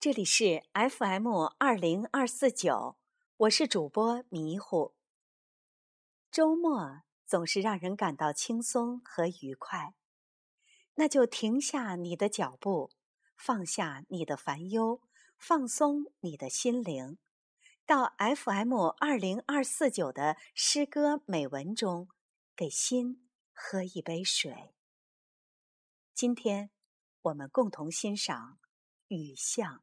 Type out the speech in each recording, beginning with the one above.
这里是 FM 二零二四九，我是主播迷糊。周末总是让人感到轻松和愉快，那就停下你的脚步，放下你的烦忧，放松你的心灵，到 FM 二零二四九的诗歌美文中，给心喝一杯水。今天，我们共同欣赏雨巷。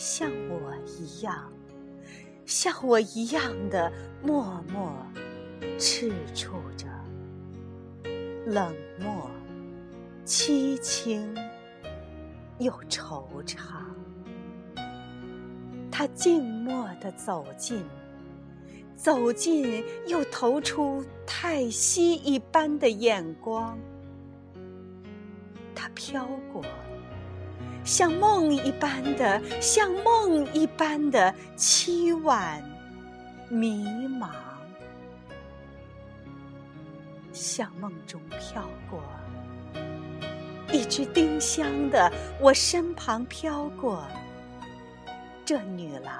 像我一样，像我一样的默默赤触着，冷漠、凄清又惆怅。他静默地走近，走近又投出太息一般的眼光。他飘过。像梦一般的，像梦一般的凄婉、迷茫，像梦中飘过一只丁香的我身旁飘过这女郎，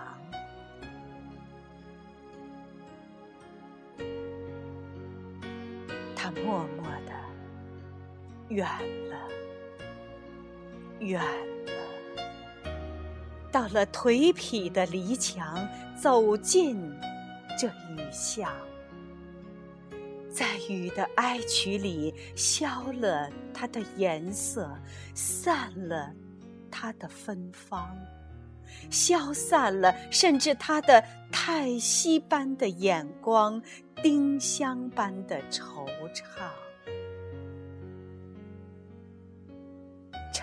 她默默的远了。远了，到了颓圮的篱墙，走进这雨巷，在雨的哀曲里消了它的颜色，散了它的芬芳，消散了甚至它的叹息般的眼光，丁香般的惆怅。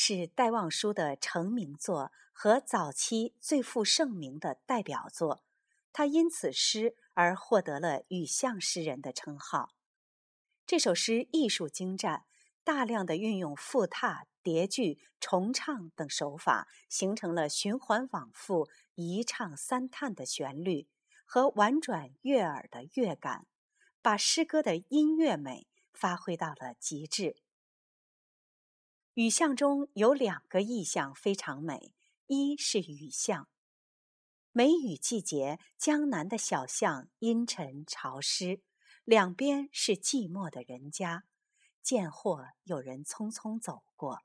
是戴望舒的成名作和早期最负盛名的代表作，他因此诗而获得了“雨巷诗人”的称号。这首诗艺术精湛，大量的运用复沓、叠句、重唱等手法，形成了循环往复、一唱三叹的旋律和婉转悦耳的乐感，把诗歌的音乐美发挥到了极致。雨巷中有两个意象非常美，一是雨巷，梅雨季节，江南的小巷阴沉潮湿，两边是寂寞的人家，见或有人匆匆走过。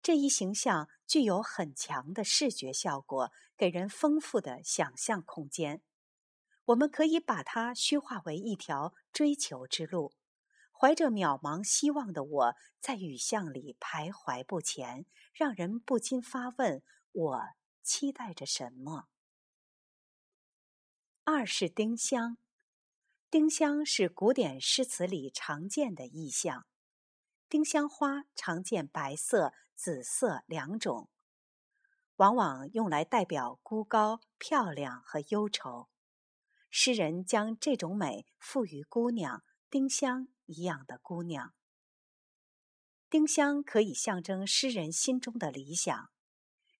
这一形象具有很强的视觉效果，给人丰富的想象空间。我们可以把它虚化为一条追求之路。怀着渺茫希望的我，在雨巷里徘徊不前，让人不禁发问：我期待着什么？二是丁香，丁香是古典诗词里常见的意象。丁香花常见白色、紫色两种。往往用来代表孤高、漂亮和忧愁。诗人将这种美赋予姑娘丁香一样的姑娘。丁香可以象征诗人心中的理想，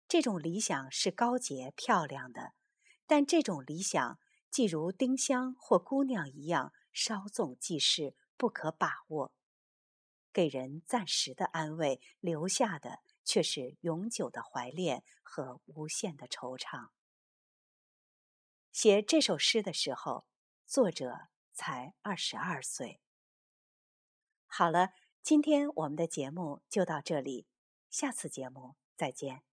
这种理想是高洁漂亮的，但这种理想既如丁香或姑娘一样稍纵即逝，不可把握。给人暂时的安慰，留下的却是永久的怀恋和无限的惆怅。写这首诗的时候，作者才二十二岁。好了。今天我们的节目就到这里，下次节目再见。